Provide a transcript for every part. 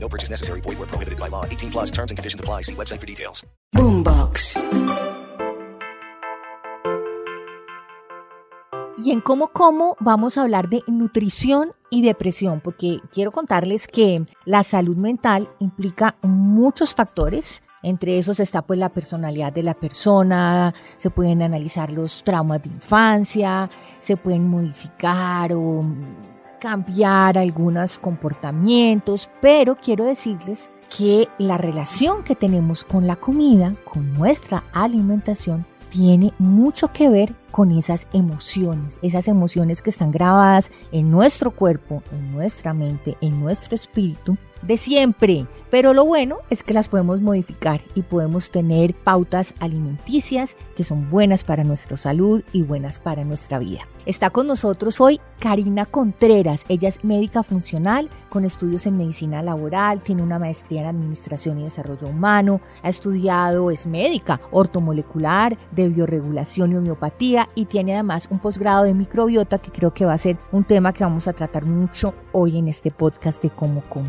No purchase necessary. Void where prohibited by law. 18 plus terms and conditions apply. See website for details. Boombox. Y en Cómo Como vamos a hablar de nutrición y depresión, porque quiero contarles que la salud mental implica muchos factores. Entre esos está pues la personalidad de la persona, se pueden analizar los traumas de infancia, se pueden modificar o cambiar algunos comportamientos, pero quiero decirles que la relación que tenemos con la comida, con nuestra alimentación, tiene mucho que ver con esas emociones, esas emociones que están grabadas en nuestro cuerpo, en nuestra mente, en nuestro espíritu de siempre. Pero lo bueno es que las podemos modificar y podemos tener pautas alimenticias que son buenas para nuestra salud y buenas para nuestra vida. Está con nosotros hoy Karina Contreras. Ella es médica funcional con estudios en medicina laboral, tiene una maestría en administración y desarrollo humano, ha estudiado, es médica ortomolecular, de bioregulación y homeopatía y tiene además un posgrado de microbiota que creo que va a ser un tema que vamos a tratar mucho hoy en este podcast de cómo como.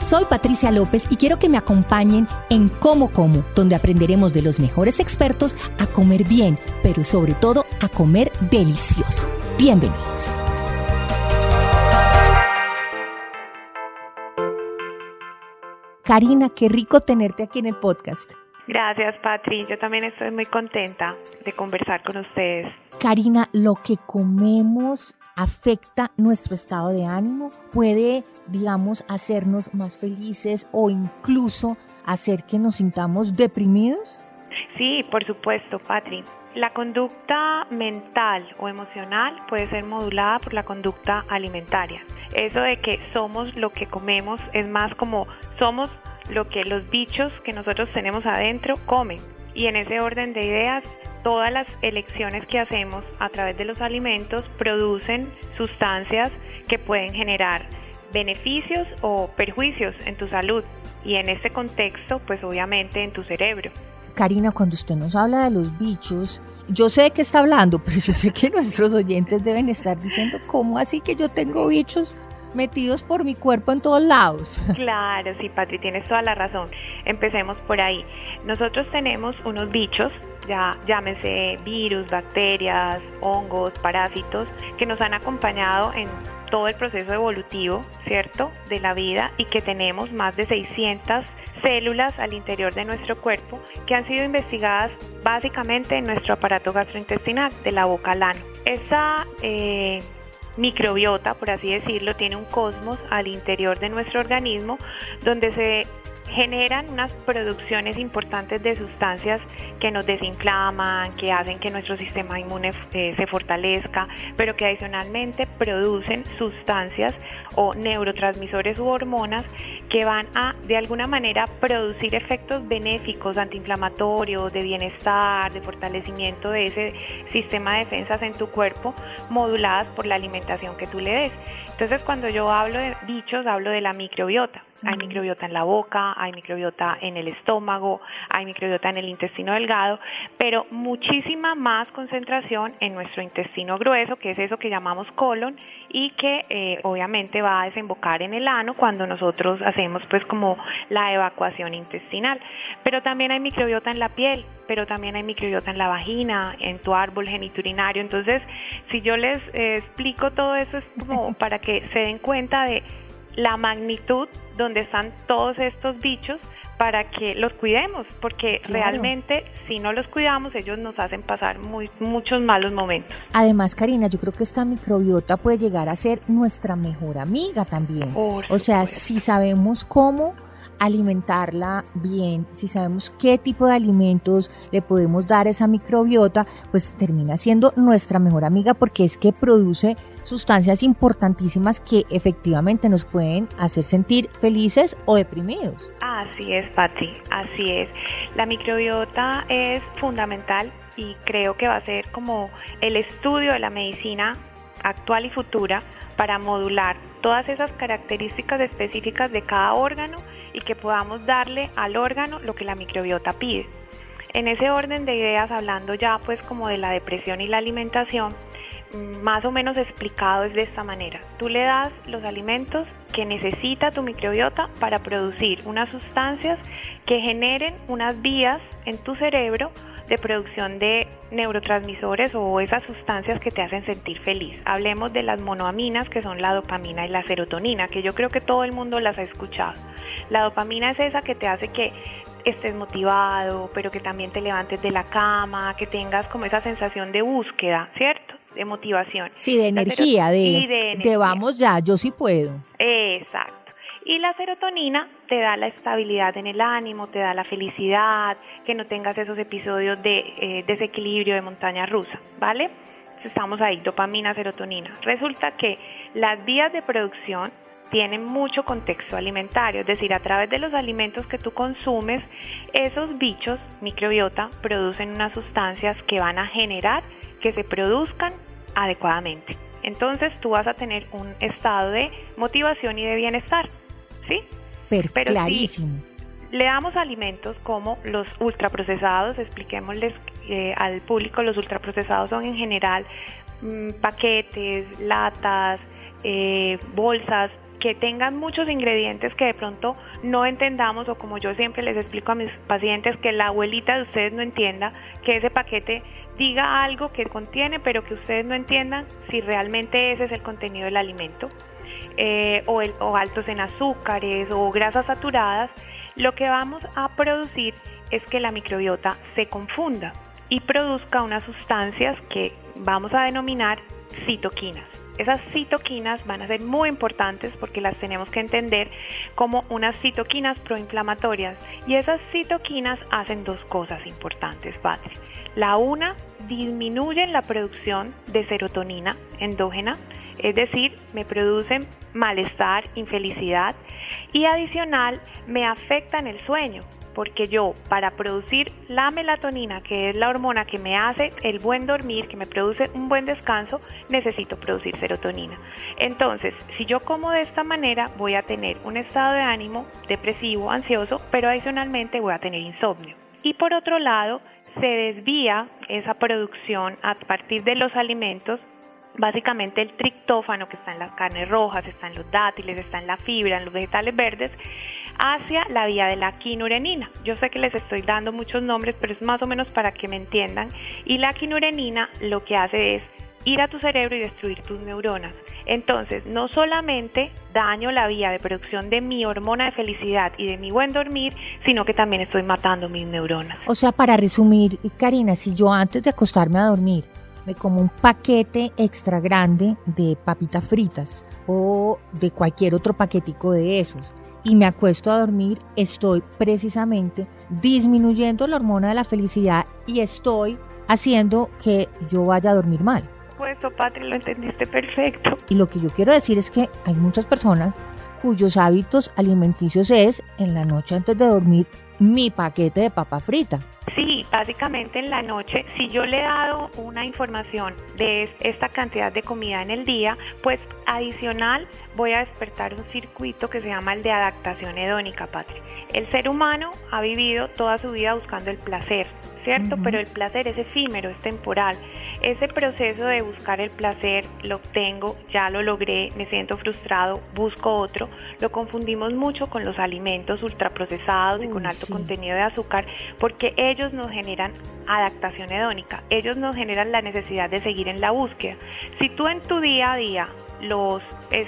Soy Patricia López y quiero que me acompañen en Como Como, donde aprenderemos de los mejores expertos a comer bien, pero sobre todo a comer delicioso. Bienvenidos. Karina, qué rico tenerte aquí en el podcast. Gracias, Patri. Yo también estoy muy contenta de conversar con ustedes. Karina, lo que comemos afecta nuestro estado de ánimo, puede, digamos, hacernos más felices o incluso hacer que nos sintamos deprimidos. Sí, por supuesto, Patri. La conducta mental o emocional puede ser modulada por la conducta alimentaria. Eso de que somos lo que comemos es más como somos lo que los bichos que nosotros tenemos adentro comen. Y en ese orden de ideas, todas las elecciones que hacemos a través de los alimentos producen sustancias que pueden generar beneficios o perjuicios en tu salud y en este contexto, pues obviamente en tu cerebro. Karina, cuando usted nos habla de los bichos, yo sé de qué está hablando, pero yo sé que nuestros oyentes deben estar diciendo, ¿cómo así que yo tengo bichos? Metidos por mi cuerpo en todos lados. Claro, sí, Patri, tienes toda la razón. Empecemos por ahí. Nosotros tenemos unos bichos, ya llámese virus, bacterias, hongos, parásitos, que nos han acompañado en todo el proceso evolutivo, ¿cierto?, de la vida y que tenemos más de 600 células al interior de nuestro cuerpo que han sido investigadas básicamente en nuestro aparato gastrointestinal, de la boca al ano. Esa eh, microbiota, por así decirlo, tiene un cosmos al interior de nuestro organismo donde se generan unas producciones importantes de sustancias que nos desinflaman, que hacen que nuestro sistema inmune eh, se fortalezca, pero que adicionalmente producen sustancias o neurotransmisores u hormonas que van a de alguna manera producir efectos benéficos, antiinflamatorios, de bienestar, de fortalecimiento de ese sistema de defensas en tu cuerpo, moduladas por la alimentación que tú le des. Entonces, cuando yo hablo de bichos, hablo de la microbiota. Hay microbiota en la boca, hay microbiota en el estómago, hay microbiota en el intestino delgado, pero muchísima más concentración en nuestro intestino grueso, que es eso que llamamos colon y que eh, obviamente va a desembocar en el ano cuando nosotros hacemos pues como la evacuación intestinal. Pero también hay microbiota en la piel, pero también hay microbiota en la vagina, en tu árbol geniturinario. Entonces, si yo les eh, explico todo eso es como para que se den cuenta de la magnitud donde están todos estos bichos para que los cuidemos, porque realmente si no los cuidamos, ellos nos hacen pasar muy, muchos malos momentos. Además, Karina, yo creo que esta microbiota puede llegar a ser nuestra mejor amiga también. o sea, si sabemos cómo alimentarla bien, si sabemos qué tipo de alimentos le podemos dar a esa microbiota, pues termina siendo nuestra mejor amiga porque es que produce sustancias importantísimas que efectivamente nos pueden hacer sentir felices o deprimidos. Así es, Patri, así es. La microbiota es fundamental y creo que va a ser como el estudio de la medicina actual y futura para modular todas esas características específicas de cada órgano y que podamos darle al órgano lo que la microbiota pide. En ese orden de ideas, hablando ya pues como de la depresión y la alimentación, mm, más o menos explicado es de esta manera. Tú le das los alimentos que necesita tu microbiota para producir unas sustancias que generen unas vías en tu cerebro de producción de neurotransmisores o esas sustancias que te hacen sentir feliz. Hablemos de las monoaminas que son la dopamina y la serotonina, que yo creo que todo el mundo las ha escuchado. La dopamina es esa que te hace que estés motivado, pero que también te levantes de la cama, que tengas como esa sensación de búsqueda, ¿cierto? De motivación. Sí, de energía, de, de, vamos ya, yo sí puedo. Exacto. Y la serotonina te da la estabilidad en el ánimo, te da la felicidad, que no tengas esos episodios de eh, desequilibrio de montaña rusa, ¿vale? Estamos ahí, dopamina, serotonina. Resulta que las vías de producción tienen mucho contexto alimentario, es decir, a través de los alimentos que tú consumes, esos bichos, microbiota, producen unas sustancias que van a generar que se produzcan adecuadamente. Entonces tú vas a tener un estado de motivación y de bienestar. ¿Sí? Pero clarísimo. le damos alimentos como los ultraprocesados, expliquémosles eh, al público, los ultraprocesados son en general mm, paquetes, latas, eh, bolsas que tengan muchos ingredientes que de pronto no entendamos o como yo siempre les explico a mis pacientes que la abuelita de ustedes no entienda que ese paquete diga algo que contiene pero que ustedes no entiendan si realmente ese es el contenido del alimento. Eh, o, altos en azúcares o grasas saturadas, lo que vamos a producir es que la microbiota se confunda y produzca unas sustancias que vamos a denominar citoquinas. Esas citoquinas van a ser muy importantes porque las tenemos que entender como unas citoquinas proinflamatorias y esas citoquinas hacen dos cosas importantes, padre. La una, disminuyen la producción de serotonina endógena, es decir, me producen malestar, infelicidad y adicional me afectan el sueño, porque yo para producir la melatonina, que es la hormona que me hace el buen dormir, que me produce un buen descanso, necesito producir serotonina. Entonces, si yo como de esta manera, voy a tener un estado de ánimo depresivo, ansioso, pero adicionalmente voy a tener insomnio. Y por otro lado, se desvía esa producción a partir de los alimentos básicamente el triptófano que está en las carnes rojas, está en los dátiles, está en la fibra, en los vegetales verdes, hacia la vía de la quinurenina. Yo sé que les estoy dando muchos nombres, pero es más o menos para que me entiendan. Y la quinurenina lo que hace es ir a tu cerebro y destruir tus neuronas. Entonces, no solamente daño la vía de producción de mi hormona de felicidad y de mi buen dormir, sino que también estoy matando mis neuronas. O sea, para resumir, Karina, si yo antes de acostarme a dormir como un paquete extra grande de papitas fritas o de cualquier otro paquetico de esos y me acuesto a dormir, estoy precisamente disminuyendo la hormona de la felicidad y estoy haciendo que yo vaya a dormir mal. Pues, Patri, lo entendiste perfecto. Y lo que yo quiero decir es que hay muchas personas cuyos hábitos alimenticios es en la noche antes de dormir mi paquete de papa frita. Sí, básicamente en la noche, si yo le he dado una información de esta cantidad de comida en el día, pues adicional voy a despertar un circuito que se llama el de adaptación hedónica, Patri. El ser humano ha vivido toda su vida buscando el placer, ¿cierto? Pero el placer es efímero, es temporal. Ese proceso de buscar el placer, lo obtengo, ya lo logré, me siento frustrado, busco otro, lo confundimos mucho con los alimentos ultraprocesados y con alto contenido de azúcar, porque ellos nos generan adaptación hedónica, ellos nos generan la necesidad de seguir en la búsqueda. Si tú en tu día a día los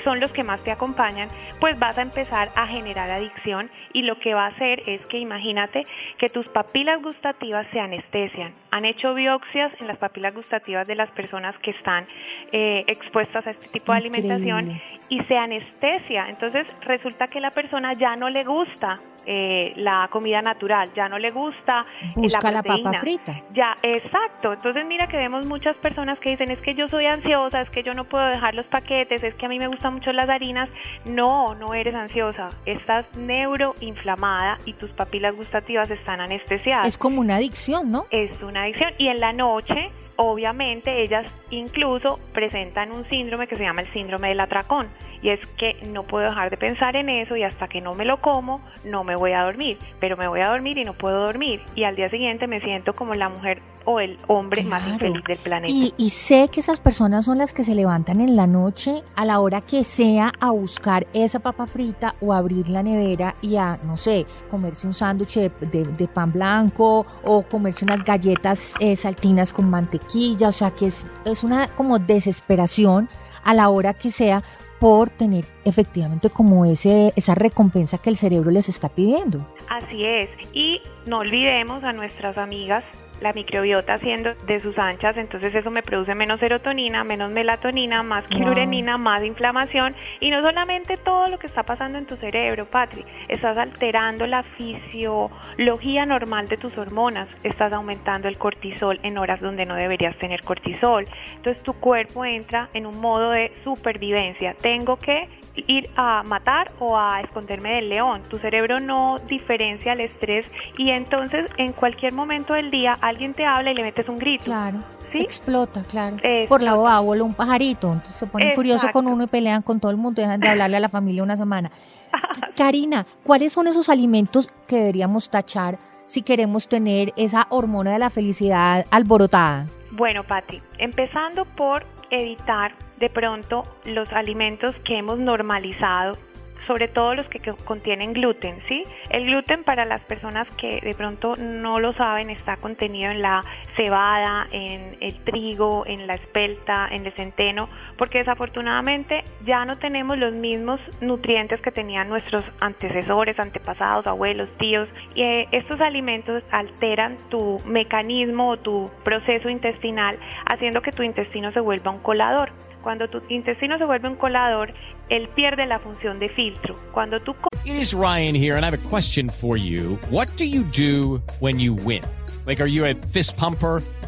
son los que más te acompañan, pues vas a empezar a generar adicción y lo que va a hacer es que imagínate que tus papilas gustativas se anestesian. Han hecho biopsias en las papilas gustativas de las personas que están eh, expuestas a este tipo de alimentación y se anestesia. Entonces resulta que la persona ya no le gusta eh, la comida natural, ya no le gusta Busca la la proteína. papa frita. Ya, exacto. Entonces mira que vemos muchas personas que dicen es que yo soy ansiosa, es que yo no puedo dejar los paquetes, es que a mí me gustan mucho las harinas. No, no eres ansiosa. Estás neuroinflamada y tus papilas gustativas están anestesiadas. Es como una adicción, ¿no? Es una adicción. Y en la noche, obviamente, ellas incluso presentan un síndrome que se llama el síndrome del atracón. Y es que no puedo dejar de pensar en eso y hasta que no me lo como, no me voy a dormir. Pero me voy a dormir y no puedo dormir. Y al día siguiente me siento como la mujer o el hombre más infeliz del planeta. Y, y sé que esas personas son las que se levantan en la noche a la hora que sea a buscar esa papa frita o abrir la nevera y a, no sé, comerse un sándwich de, de- de pan blanco o comerse unas galletas eh, saltinas con mantequilla. O sea que es, es una como desesperación a la hora que sea por tener efectivamente como ese, esa recompensa que el cerebro les está pidiendo. Así es. Y no olvidemos a nuestras amigas la microbiota haciendo de sus anchas, entonces eso me produce menos serotonina, menos melatonina, más Wow. quilurenina, más inflamación y no solamente todo lo que está pasando en tu cerebro, Patri, estás alterando la fisiología normal de tus hormonas, estás aumentando el cortisol en horas donde no deberías tener cortisol, entonces tu cuerpo entra en un modo de supervivencia, tengo que ir a matar o a esconderme del león. Tu cerebro no diferencia el estrés y entonces en cualquier momento del día alguien te habla y le metes un grito. Claro. ¿Sí? Explota, claro. Explota. Por la boba vuela un pajarito. Entonces se ponen furiosos con uno y pelean con todo el mundo. Dejan de hablarle a la familia una semana. Karina, ¿cuáles son esos alimentos que deberíamos tachar si queremos tener esa hormona de la felicidad alborotada? Bueno, Pati, empezando por evitar de pronto los alimentos que hemos normalizado, sobre todo los que contienen gluten, ¿sí? El gluten para las personas que de pronto no lo saben está contenido en la cebada, en el trigo, en la espelta, en el centeno, porque desafortunadamente ya no tenemos los mismos nutrientes que tenían nuestros antecesores, antepasados, abuelos, tíos, y eh, estos alimentos alteran tu mecanismo o tu proceso intestinal, haciendo que tu intestino se vuelva un colador. Cuando tu intestino se vuelve un colador, él pierde la función de filtro. Cuando tú It is Ryan here, and I have a question for you. What do you do when you win? Like, are you a fist pumper?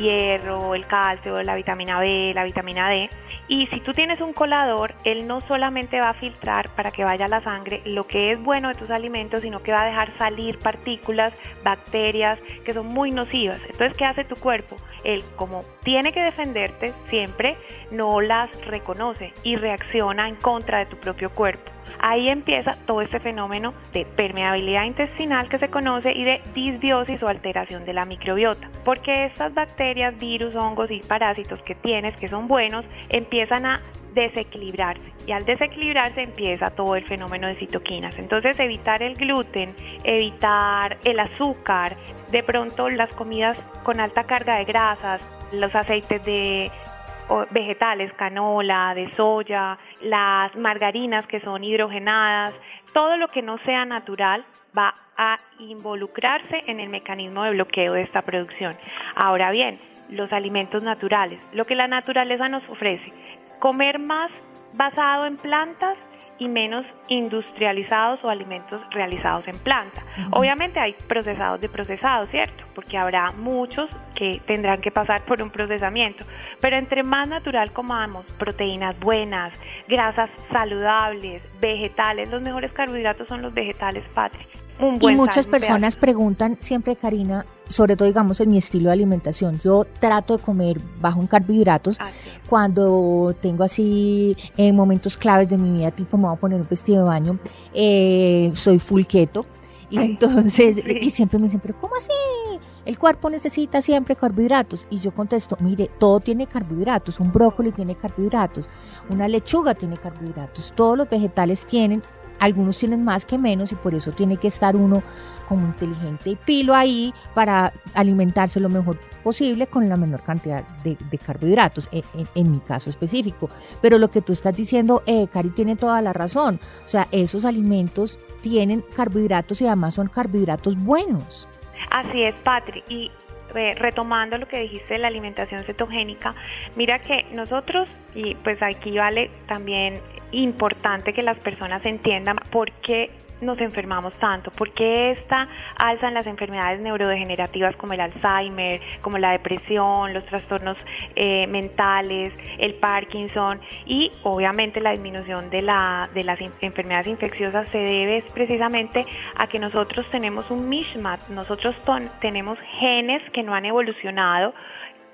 hierro, el calcio, la vitamina B, la vitamina D. Y si tú tienes un colador, él no solamente va a filtrar para que vaya la sangre lo que es bueno de tus alimentos, sino que va a dejar salir partículas, bacterias que son muy nocivas. Entonces, ¿qué hace tu cuerpo? Él, como tiene que defenderte siempre, no las reconoce y reacciona en contra de tu propio cuerpo. Ahí empieza todo este fenómeno de permeabilidad intestinal que se conoce y de disbiosis o alteración de la microbiota. Porque estas bacterias, virus, hongos y parásitos que tienes, que son buenos, empiezan a desequilibrarse y al desequilibrarse empieza todo el fenómeno de citoquinas. Entonces evitar el gluten, evitar el azúcar, de pronto las comidas con alta carga de grasas, los aceites de vegetales, canola, de soya, las margarinas que son hidrogenadas, todo lo que no sea natural va a involucrarse en el mecanismo de bloqueo de esta producción. Ahora bien, los alimentos naturales, lo que la naturaleza nos ofrece, comer más basado en plantas y menos industrializados o alimentos realizados en planta. Obviamente hay procesados de procesados, ¿cierto? Porque habrá muchos que tendrán que pasar por un procesamiento. Pero entre más natural comamos, proteínas buenas, grasas saludables, vegetales, los mejores carbohidratos son los vegetales, Patri. Un buen y muchas personas preguntan siempre, Karina, sobre todo digamos en mi estilo de alimentación, yo trato de comer bajo en carbohidratos. Ah, sí. cuando tengo así eh, momentos claves de mi vida, tipo me voy a poner un vestido de baño, eh, soy full keto. Y Ay, entonces, sí. y siempre me dicen, pero ¿cómo así? El cuerpo necesita siempre carbohidratos. Y yo contesto, mire, todo tiene carbohidratos. Un brócoli tiene carbohidratos. Una lechuga tiene carbohidratos. Todos los vegetales tienen, algunos tienen más que menos y por eso tiene que estar uno como inteligente y pilo ahí para alimentarse lo mejor posible con la menor cantidad de, carbohidratos, en, en- en mi caso específico. Pero lo que tú estás diciendo, eh, Cari, tiene toda la razón. O sea, esos alimentos tienen carbohidratos y además son carbohidratos buenos. Así es, Patri. Y eh, retomando lo que dijiste de la alimentación cetogénica, mira que nosotros, y pues aquí vale también importante que las personas entiendan por qué nos enfermamos tanto, por qué esta alza en las enfermedades neurodegenerativas como el Alzheimer, como la depresión, los trastornos eh, mentales, el Parkinson y obviamente la disminución de, la, de las enfermedades infecciosas se debe precisamente a que nosotros tenemos un mishmash, nosotros tenemos genes que no han evolucionado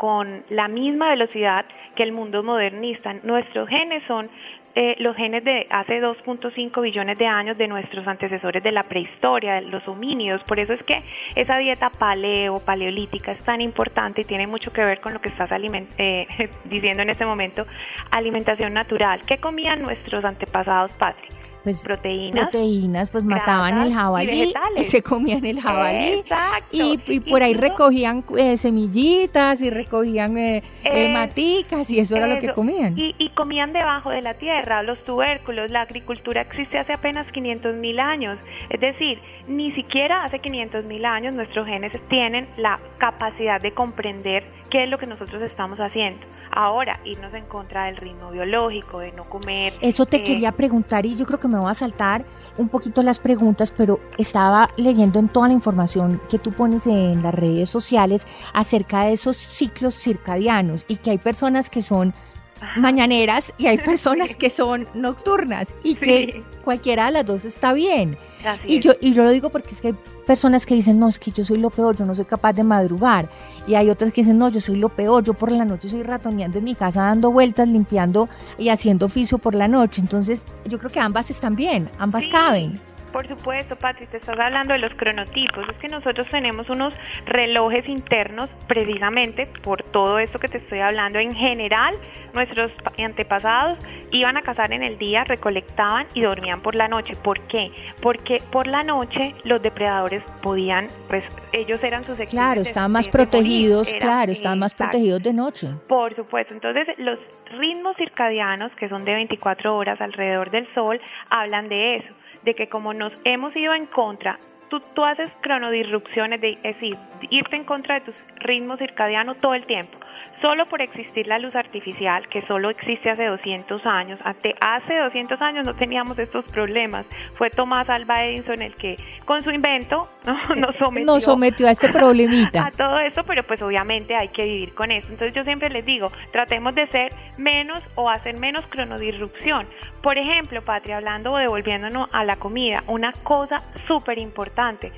con la misma velocidad que el mundo modernista. Nuestros genes son eh, los genes de hace 2.5 billones de años de nuestros antecesores de la prehistoria, los homínidos. Por eso es que esa dieta paleo, paleolítica es tan importante y tiene mucho que ver con lo que estás eh, diciendo en este momento, alimentación natural. ¿Qué comían nuestros antepasados, Patrick? Pues, Proteínas. proteínas, pues mataban el y jabalí, vegetales. se comían el jabalí. Exacto. Y, y por ahí recogían eh, semillitas y recogían eh, eh, maticas y eso era lo que Eso. comían. Y, y comían debajo de la tierra, los tubérculos. La agricultura existe hace apenas 500 mil años. Es decir, ni siquiera hace 500 mil años nuestros genes tienen la capacidad de comprender qué es lo que nosotros estamos haciendo. Ahora, irnos en contra del ritmo biológico, de no comer. Eso te eh, quería preguntar y yo creo que me voy a saltar un poquito las preguntas, pero estaba leyendo en toda la información que tú pones en las redes sociales acerca de esos ciclos circadianos y que hay personas que son mañaneras y hay personas que son nocturnas y que cualquiera de las dos está bien. así Y es. yo, y yo lo digo porque es que hay personas que dicen, no, es que yo soy lo peor, yo no soy capaz de madrugar. Y hay otras que dicen, no, yo soy lo peor, yo por la noche soy ratoneando en mi casa, dando vueltas, limpiando y haciendo oficio por la noche. Entonces, yo creo que ambas están bien, ambas Sí. caben. Por supuesto, Patri, te estás hablando de los cronotipos. Es que nosotros tenemos unos relojes internos precisamente por todo esto que te estoy hablando. En general, nuestros pa- antepasados iban a cazar en el día, recolectaban y dormían por la noche. ¿Por qué? Porque por la noche los depredadores podían, pues ellos eran sus Claro, estaban más protegidos, claro, estaban más exacto. protegidos de noche. Por supuesto, entonces los ritmos circadianos, que son de 24 horas alrededor del sol, hablan de eso, de que como nos hemos ido en contra, tú, tú haces cronodisrupciones, de, es decir, irte en contra de tus ritmos circadianos todo el tiempo, solo por existir la luz artificial, que solo existe hace 200 años. Ante, hace 200 años no teníamos estos problemas. Fue Tomás Alva Edison el que, con su invento, nos sometió Nos sometió a este problemita. a todo esto, pero pues obviamente hay que vivir con eso. Entonces yo siempre les digo, tratemos de ser menos o hacer menos cronodisrupción. Por ejemplo, Patria, hablando o devolviéndonos a la comida, una cosa súper importante,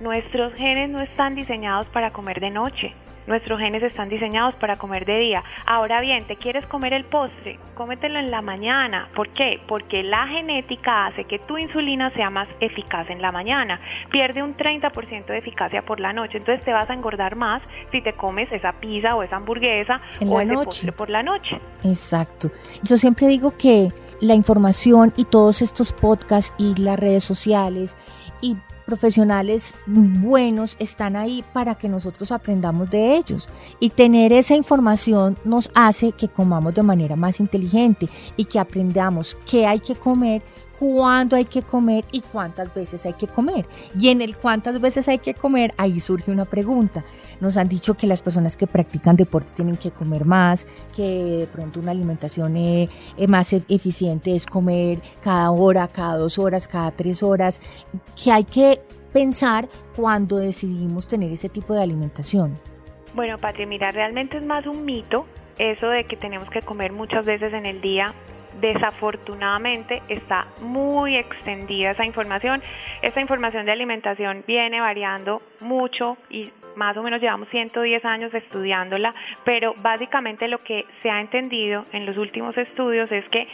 nuestros genes no están diseñados para comer de noche. Nuestros genes están diseñados para comer de día. Ahora bien, ¿te quieres comer el postre? Cómetelo en la mañana. ¿Por qué? Porque la genética hace que tu insulina sea más eficaz en la mañana. Pierde un 30% de eficacia por la noche. Entonces te vas a engordar más si te comes esa pizza o esa hamburguesa En o la ese noche. postre por la noche. Exacto. Yo siempre digo que la información y todos estos podcasts y las redes sociales y profesionales buenos están ahí para que nosotros aprendamos de ellos. Y tener esa información nos hace que comamos de manera más inteligente y que aprendamos qué hay que comer, cuándo hay que comer y cuántas veces hay que comer. Y en el cuántas veces hay que comer, ahí surge una pregunta. Nos han dicho que las personas que practican deporte tienen que comer más, que de pronto una alimentación eh, eh, más e- eficiente es comer cada hora, cada dos horas, cada tres horas, que hay que pensar cuando decidimos tener ese tipo de alimentación. Bueno, Patria, mira, realmente es más un mito eso de que tenemos que comer muchas veces en el día. Desafortunadamente está muy extendida esa información. Esta información de alimentación viene variando mucho y más o menos llevamos 110 años estudiándola, pero básicamente lo que se ha entendido en los últimos estudios es que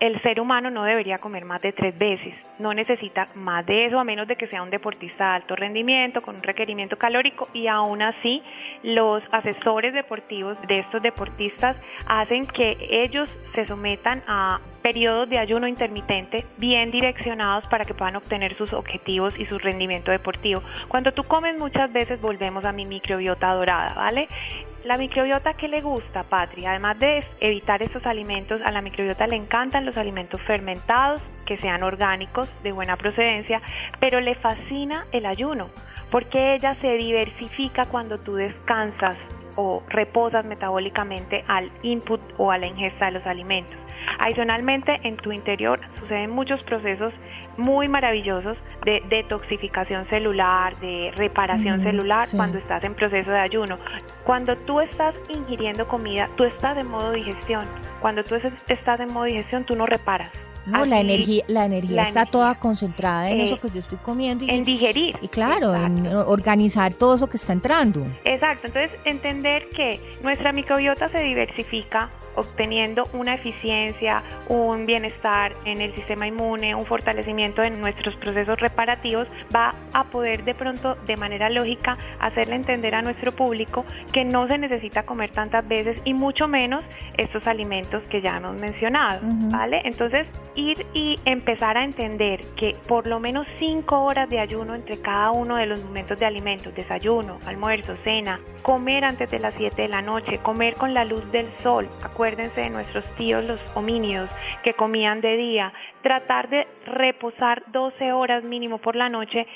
el ser humano no debería comer más de tres veces, no necesita más de eso a menos de que sea un deportista de alto rendimiento con un requerimiento calórico y aún así los asesores deportivos de estos deportistas hacen que ellos se sometan a periodos de ayuno intermitente bien direccionados para que puedan obtener sus objetivos y su rendimiento deportivo. Cuando tú comes muchas veces volvemos a mi microbiota dorada, ¿vale? La microbiota que le gusta, Patria, además de evitar estos alimentos, a la microbiota le encantan los alimentos fermentados, que sean orgánicos, de buena procedencia, pero le fascina el ayuno, porque ella se diversifica cuando tú descansas o reposas metabólicamente al input o a la ingesta de los alimentos. Adicionalmente, en tu interior suceden muchos procesos muy maravillosos de detoxificación celular, de reparación celular cuando estás en proceso de ayuno. Cuando tú estás ingiriendo comida, tú estás en modo digestión. Cuando tú estás en modo digestión, tú no reparas. No, la energía, la energía está toda concentrada en eso que yo estoy comiendo. Y, en digerir. Y claro, en organizar todo eso que está entrando. Exacto, entonces entender que nuestra microbiota se diversifica obteniendo una eficiencia, un bienestar en el sistema inmune, un fortalecimiento en nuestros procesos reparativos, va a poder de pronto de manera lógica hacerle entender a nuestro público que no se necesita comer tantas veces y mucho menos estos alimentos que ya hemos mencionado, ¿vale? Entonces, ir y empezar a entender que por lo menos cinco horas de ayuno entre cada uno de los momentos de alimentos, desayuno, almuerzo, cena, comer antes de las 7 de la noche, comer con la luz del sol, acuérdense de nuestros tíos los homínidos que comían de día, tratar de reposar 12 horas mínimo por la noche,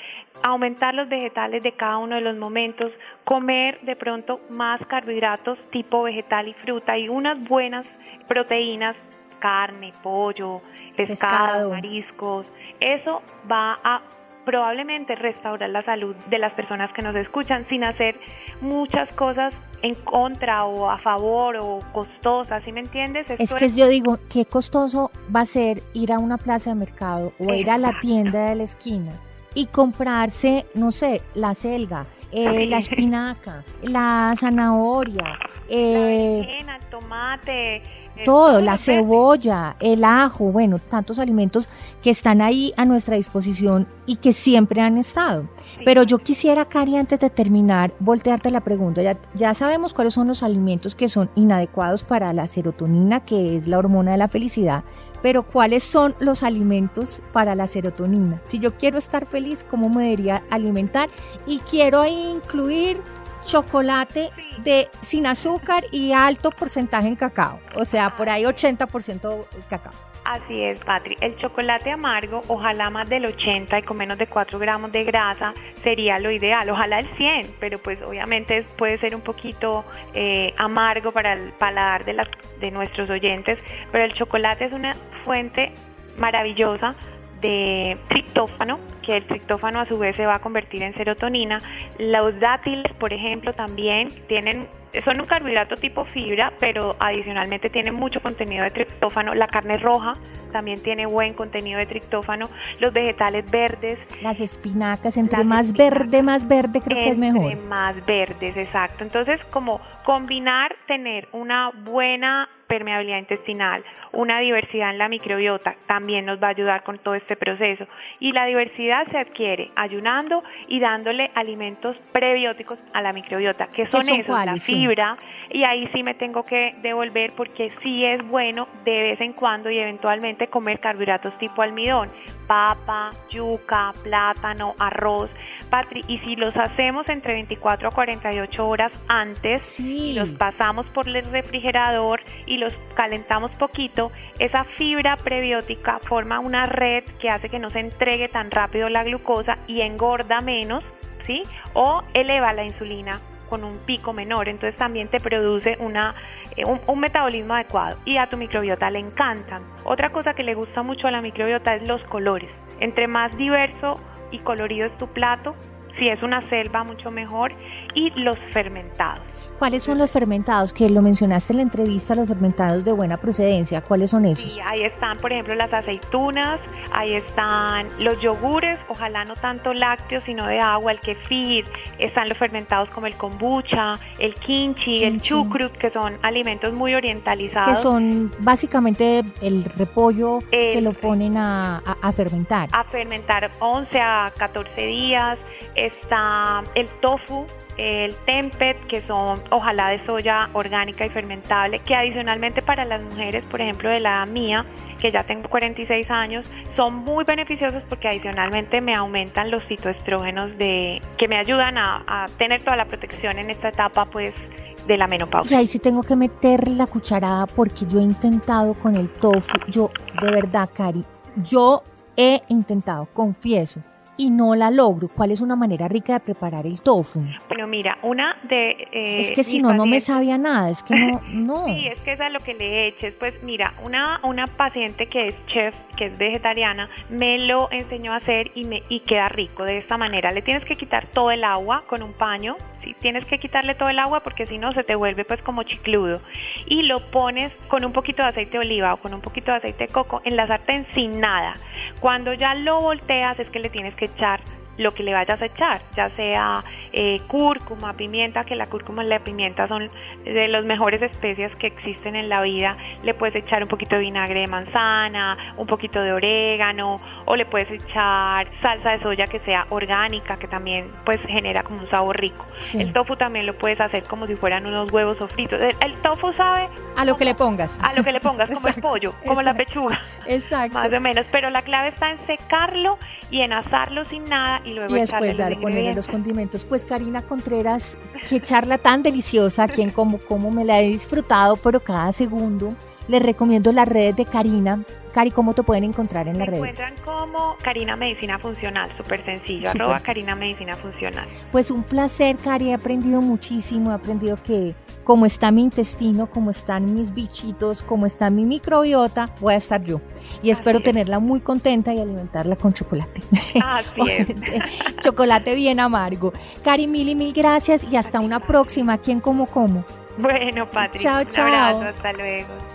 aumentar los vegetales de cada uno de los momentos, comer de pronto más carbohidratos tipo vegetal y fruta y unas buenas proteínas, carne, pollo, pescado, mariscos, eso va a probablemente restaurar la salud de las personas que nos escuchan sin hacer muchas cosas en contra o a favor o costosas, ¿sí me entiendes? es que yo digo, qué costoso va a ser ir a una plaza de mercado o ir a la tienda de la esquina y comprarse, no sé, la selga, eh, la espinaca, la zanahoria, eh, el tomate, todo, la cebolla, el ajo, bueno, tantos alimentos que están ahí a nuestra disposición y que siempre han estado. Pero yo quisiera, Cari, antes de terminar, voltearte la pregunta. Ya, ya sabemos cuáles son los alimentos que son inadecuados para la serotonina, que es la hormona de la felicidad, pero ¿cuáles son los alimentos para la serotonina? Si yo quiero estar feliz, ¿cómo me debería alimentar? Y quiero incluir chocolate de sin azúcar y alto porcentaje en cacao, o sea, por ahí 80% cacao. Así es, Patri. El chocolate amargo, ojalá más del 80 y con menos de 4 gramos de grasa, sería lo ideal. Ojalá el 100, pero pues obviamente puede ser un poquito eh, amargo para el paladar de, las, de nuestros oyentes. Pero el chocolate es una fuente maravillosa de triptófano, que el triptófano a su vez se va a convertir en serotonina. Los dátiles, por ejemplo, también tienen son un carbohidrato tipo fibra, pero adicionalmente tienen mucho contenido de triptófano. La carne roja también tiene buen contenido de triptófano. Los vegetales verdes. Las espinacas, entre más verde, más verde creo que es mejor. Entre más verdes, exacto. Entonces, como combinar, tener una buena permeabilidad intestinal, una diversidad en la microbiota, también nos va a ayudar con todo este proceso. Y la diversidad se adquiere ayunando y dándole alimentos prebióticos a la microbiota, que son, esos, la fibra, y ahí sí me tengo que devolver porque sí es bueno de vez en cuando y eventualmente comer carbohidratos tipo almidón, papa, yuca, plátano, arroz, Patri, y si los hacemos entre 24 a 48 horas antes y los pasamos por el refrigerador y los calentamos poquito, esa fibra prebiótica forma una red que hace que no se entregue tan rápido la glucosa y engorda menos, ¿sí? O eleva la insulina con un pico menor, entonces también te produce una, eh, un, metabolismo adecuado y a tu microbiota le encantan. Otra cosa que le gusta mucho a la microbiota es los colores. Entre más diverso y colorido es tu plato, Si es una selva, mucho mejor. Y los fermentados. ¿Cuáles son los fermentados? Que lo mencionaste en la entrevista, los fermentados de buena procedencia. ¿Cuáles son esos? Sí, ahí están, por ejemplo, las aceitunas, ahí están los yogures, ojalá no tanto lácteos, sino de agua, el kefir, están los fermentados como el kombucha, el kimchi, el chucrut, que son alimentos muy orientalizados. Que son básicamente el repollo que lo ponen a, a- a fermentar. a fermentar 11 a 14 días. Está el tofu, el tempeh, que son ojalá de soya orgánica y fermentable, que adicionalmente para las mujeres, por ejemplo, de la mía, que ya tengo 46 años, son muy beneficiosos porque adicionalmente me aumentan los fitoestrógenos de, que me ayudan a, tener toda la protección en esta etapa, pues, de la Y menopausia. ahí sí tengo que meter la cucharada porque yo he intentado con el tofu. Yo, de verdad, Cari, yo he intentado, confieso, y no la logro. ¿Cuál es una manera rica de preparar el tofu? Bueno, mira, una de... eh, es que si no, no me sabía nada. Es que no, no. Sí, es que es a lo que le eches. Pues mira, una, una paciente que es chef, que es vegetariana, me lo enseñó a hacer y, me, y queda rico de esta manera. Le tienes que quitar todo el agua con un paño. Sí, tienes que quitarle todo el agua porque si no se te vuelve pues como chicludo. Y lo pones con un poquito de aceite de oliva o con un poquito de aceite de coco en la sartén sin nada. Cuando ya lo volteas es que le tienes que echar lo que le vayas a echar, ya sea eh, cúrcuma, pimienta, que la cúrcuma y la pimienta son de las mejores especias que existen en la vida. Le puedes echar un poquito de vinagre de manzana, un poquito de orégano, o le puedes echar salsa de soya que sea orgánica, que también pues genera como un sabor rico. Sí. El tofu también lo puedes hacer como si fueran unos huevos sofritos. El, el tofu sabe A lo que le pongas. a lo que le pongas, como el pollo, como la pechuga. Exacto. Más o menos, pero la clave está en secarlo y en asarlo sin nada y luego Y después le ponerle los condimentos. Pues Karina Contreras, qué charla tan deliciosa, quien como, como me la he disfrutado, pero cada segundo. Les recomiendo las redes de Karina. Cari, ¿cómo te pueden encontrar en Me las redes? encuentran como Karina Medicina Funcional, súper sencillo, arroba Karina Medicina Funcional. Pues un placer, Cari. He aprendido muchísimo. He aprendido que como está mi intestino, como están mis bichitos, como está mi microbiota, voy a estar yo. Y espero es. tenerla muy contenta y alimentarla con chocolate. Así es. chocolate bien amargo. Cari, mil y mil gracias y hasta una próxima. aquí en Como Como? Bueno, Patrick, Chao, un chao. abrazo, hasta luego.